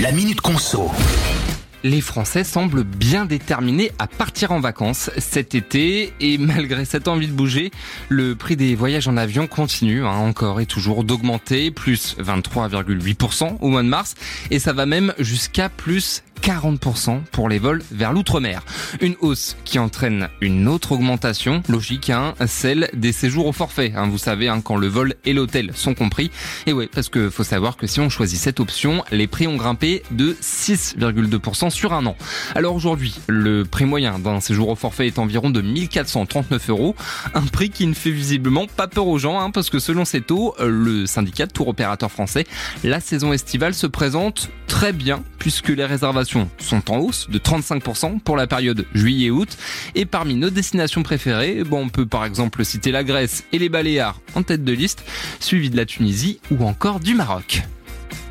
La Minute Conso. Les Français semblent bien déterminés à partir en vacances cet été et malgré cette envie de bouger, le prix des voyages en avion continue hein, encore et toujours d'augmenter, plus 23,8% au mois de mars et ça va même jusqu'à plus 40% pour les vols vers l'outre-mer. Une hausse qui entraîne une autre augmentation, logique, hein, celle des séjours au forfait. Hein, vous savez, hein, quand le vol et l'hôtel sont compris. Et ouais, parce que faut savoir que si on choisit cette option, les prix ont grimpé de 6,2% sur un an. Alors aujourd'hui, le prix moyen d'un séjour au forfait est environ de 1439 euros. Un prix qui ne fait visiblement pas peur aux gens, hein, parce que selon ces taux, le syndicat de tour opérateur français, la saison estivale se présente très bien puisque les réservations sont en hausse de 35% pour la période juillet-août. Et parmi nos destinations préférées, on peut par exemple citer la Grèce et les Baléares en tête de liste, suivi de la Tunisie ou encore du Maroc.